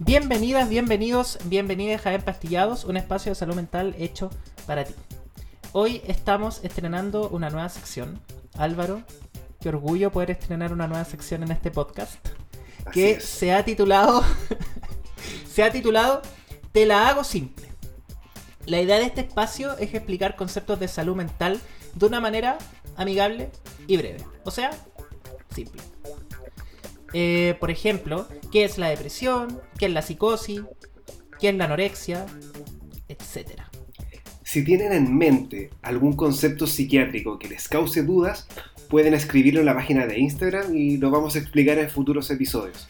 Bienvenidas, bienvenidos, bienvenidas a Empastillados, un espacio de salud mental hecho para ti. Hoy estamos estrenando una nueva sección. Álvaro, qué orgullo poder estrenar una nueva sección en este podcast. que se ha titulado. se ha titulado Te la hago simple. La idea de este espacio es explicar conceptos de salud mental de una manera amigable y breve. O sea, simple. Eh, por ejemplo, ¿qué es la depresión? ¿Qué es la psicosis? ¿Qué es la anorexia? Etcétera. Si tienen en mente algún concepto psiquiátrico que les cause dudas, pueden escribirlo en la página de Instagram y lo vamos a explicar en futuros episodios.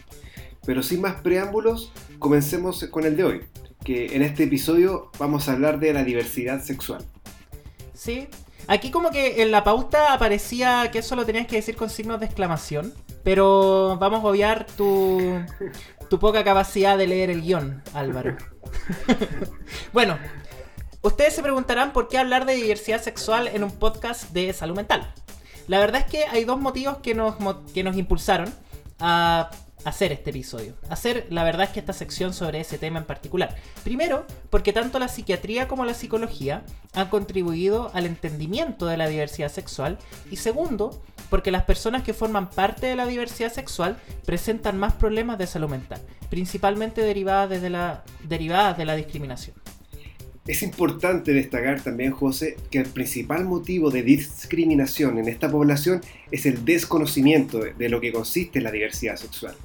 Pero sin más preámbulos, comencemos con el de hoy, que en este episodio vamos a hablar de la diversidad sexual. Sí, aquí como que en la pauta aparecía que eso lo tenías que decir con signos de exclamación, pero vamos a obviar tu, tu poca capacidad de leer el guion, Álvaro. bueno, ustedes se preguntarán por qué hablar de diversidad sexual en un podcast de salud mental. La verdad es que hay dos motivos que nos, que nos impulsaron a hacer este episodio. Hacer, la verdad es que esta sección sobre ese tema en particular. Primero, porque tanto la psiquiatría como la psicología han contribuido al entendimiento de la diversidad sexual. Y segundo, porque las personas que forman parte de la diversidad sexual presentan más problemas de salud mental, principalmente derivadas, desde la, derivadas de la discriminación. Es importante destacar también, José, que el principal motivo de discriminación en esta población es el desconocimiento de lo que consiste la diversidad sexual.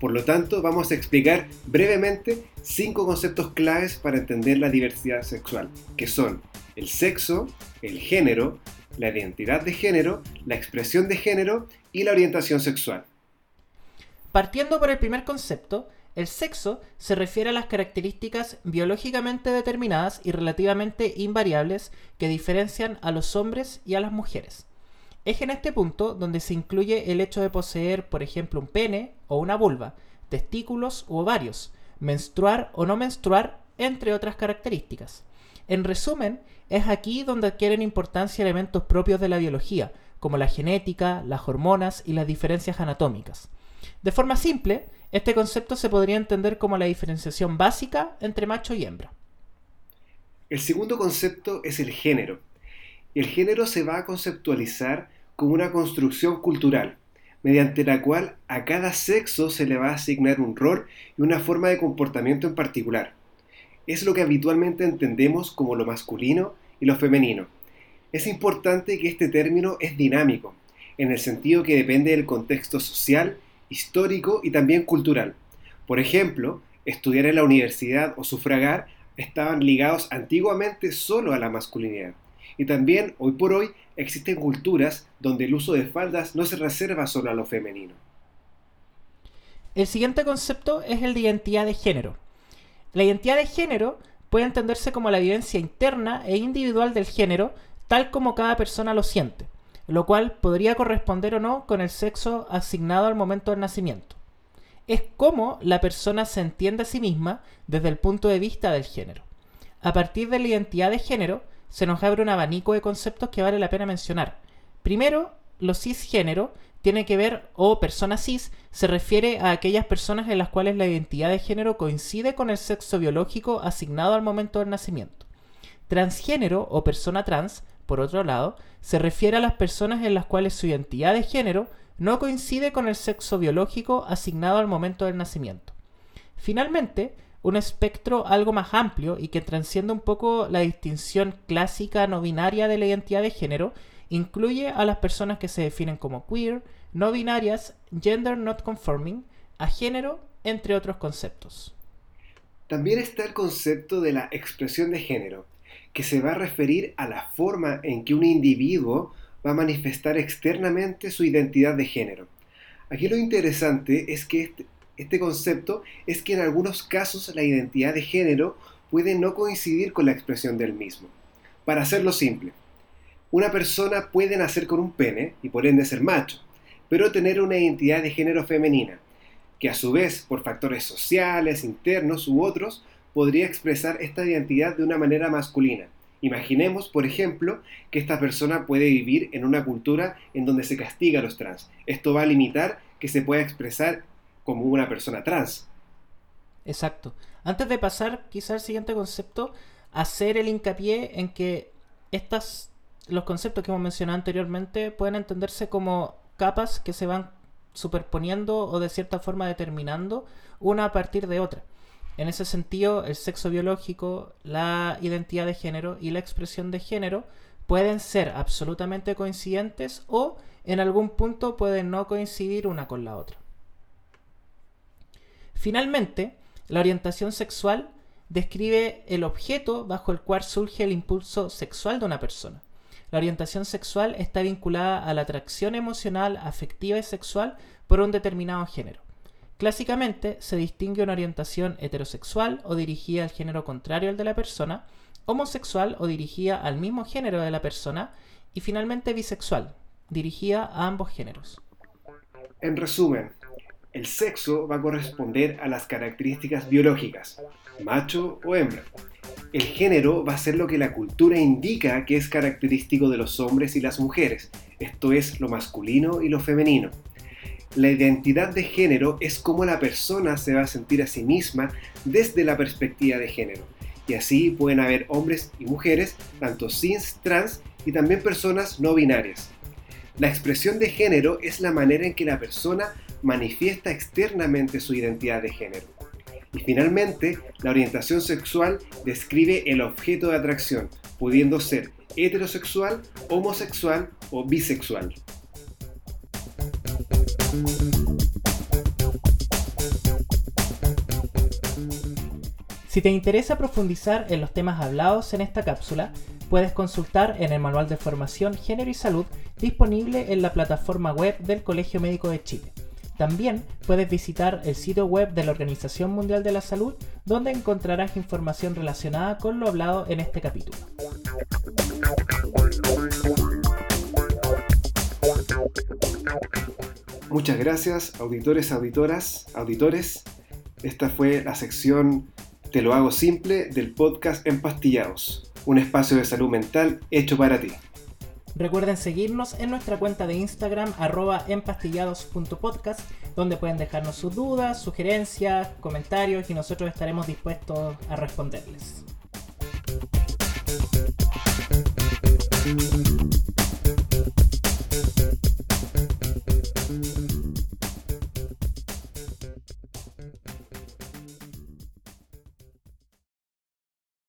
Por lo tanto, vamos a explicar brevemente cinco conceptos claves para entender la diversidad sexual, que son el sexo, el género, la identidad de género, la expresión de género y la orientación sexual. Partiendo por el primer concepto, el sexo se refiere a las características biológicamente determinadas y relativamente invariables que diferencian a los hombres y a las mujeres. Es en este punto donde se incluye el hecho de poseer, por ejemplo, un pene o una vulva, testículos u ovarios, menstruar o no menstruar, entre otras características. En resumen, es aquí donde adquieren importancia elementos propios de la biología, como la genética, las hormonas y las diferencias anatómicas. De forma simple, este concepto se podría entender como la diferenciación básica entre macho y hembra. El segundo concepto es el género. El género se va a conceptualizar como una construcción cultural, mediante la cual a cada sexo se le va a asignar un rol y una forma de comportamiento en particular. Es lo que habitualmente entendemos como lo masculino y lo femenino. Es importante que este término es dinámico, en el sentido que depende del contexto social, histórico y también cultural. Por ejemplo, estudiar en la universidad o sufragar estaban ligados antiguamente solo a la masculinidad. Y también, hoy por hoy, existen culturas donde el uso de faldas no se reserva solo a lo femenino. El siguiente concepto es el de identidad de género. La identidad de género puede entenderse como la vivencia interna e individual del género, tal como cada persona lo siente, lo cual podría corresponder o no con el sexo asignado al momento del nacimiento. Es como la persona se entiende a sí misma desde el punto de vista del género. A partir de la identidad de género, se nos abre un abanico de conceptos que vale la pena mencionar. Primero, los cisgénero tiene que ver, o persona cis, se refiere a aquellas personas en las cuales la identidad de género coincide con el sexo biológico asignado al momento del nacimiento. Transgénero o persona trans, por otro lado, se refiere a las personas en las cuales su identidad de género no coincide con el sexo biológico asignado al momento del nacimiento. Finalmente, un espectro algo más amplio y que transciende un poco la distinción clásica no binaria de la identidad de género, incluye a las personas que se definen como queer, no binarias, gender not conforming, a género, entre otros conceptos. También está el concepto de la expresión de género, que se va a referir a la forma en que un individuo va a manifestar externamente su identidad de género. Aquí lo interesante es que este, concepto es que en algunos casos la identidad de género puede no coincidir con la expresión del mismo. Para hacerlo simple, una persona puede nacer con un pene y por ende ser macho, pero tener una identidad de género femenina, que a su vez, por factores sociales, internos u otros, podría expresar esta identidad de una manera masculina, Imaginemos, por ejemplo, que esta persona puede vivir en una cultura en donde se castiga a los trans. Esto va a limitar que se pueda expresar como una persona trans. Exacto. Antes de pasar quizá al siguiente concepto, hacer el hincapié en que estas, los conceptos que hemos mencionado anteriormente pueden entenderse como capas que se van superponiendo o de cierta forma determinando una a partir de otra. En ese sentido, el sexo biológico, la identidad de género y la expresión de género pueden ser absolutamente coincidentes o en algún punto pueden no coincidir una con la otra. Finalmente, la orientación sexual describe el objeto bajo el cual surge el impulso sexual de una persona. La orientación sexual está vinculada a la atracción emocional, afectiva y sexual por un determinado género. Clásicamente se distingue una orientación heterosexual o dirigida al género contrario al de la persona, homosexual o dirigida al mismo género de la persona y finalmente bisexual, dirigida a ambos géneros. En resumen, el sexo va a corresponder a las características biológicas, macho o hembra. El género va a ser lo que la cultura indica que es característico de los hombres y las mujeres, esto es lo masculino y lo femenino. La identidad de género es cómo la persona se va a sentir a sí misma desde la perspectiva de género. Y así pueden haber hombres y mujeres, tanto cis, trans y también personas no binarias. La expresión de género es la manera en que la persona manifiesta externamente su identidad de género. Y finalmente, la orientación sexual describe el objeto de atracción, pudiendo ser heterosexual, homosexual o bisexual. Si te interesa profundizar en los temas hablados en esta cápsula, puedes consultar en el Manual de Formación Género y Salud disponible en la plataforma web del Colegio Médico de Chile. También puedes visitar el sitio web de la Organización Mundial de la Salud, donde encontrarás información relacionada con lo hablado en este capítulo. Muchas gracias, auditores, auditoras, auditores. Esta fue la sección Te lo hago simple del podcast Empastillados, un espacio de salud mental hecho para ti. Recuerden seguirnos en nuestra cuenta de Instagram arroba empastillados.podcast donde pueden dejarnos sus dudas, sugerencias, comentarios y nosotros estaremos dispuestos a responderles.